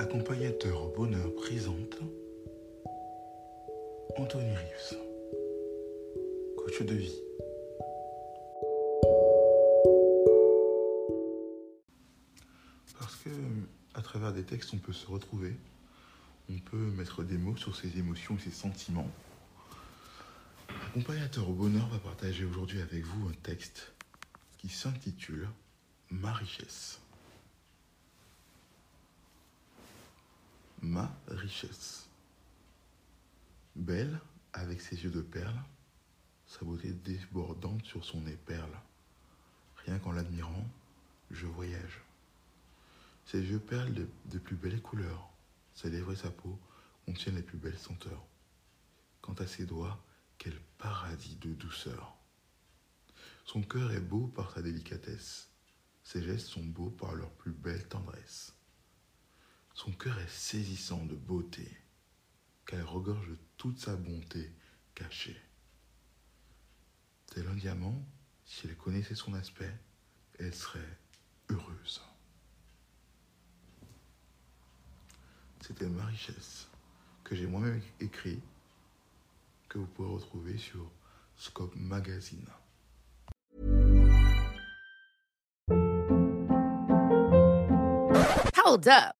Accompagnateur au bonheur présente Anthony Rives, coach de vie. Parce que à travers des textes, on peut se retrouver, on peut mettre des mots sur ses émotions et ses sentiments. Accompagnateur au bonheur va partager aujourd'hui avec vous un texte qui s'intitule Ma richesse. Richesse. Belle, avec ses yeux de perle, sa beauté débordante sur son nez perle. Rien qu'en l'admirant, je voyage. Ses yeux perlent de, de plus belles couleurs. Ses lèvres et sa peau contiennent les plus belles senteurs. Quant à ses doigts, quel paradis de douceur. Son cœur est beau par sa délicatesse. Ses gestes sont beaux par leur plus belle tendresse. Son cœur est saisissant de beauté, qu'elle regorge de toute sa bonté cachée. Tel un diamant, si elle connaissait son aspect, elle serait heureuse. C'était ma richesse, que j'ai moi-même écrit, que vous pouvez retrouver sur Scope Magazine. Hold up.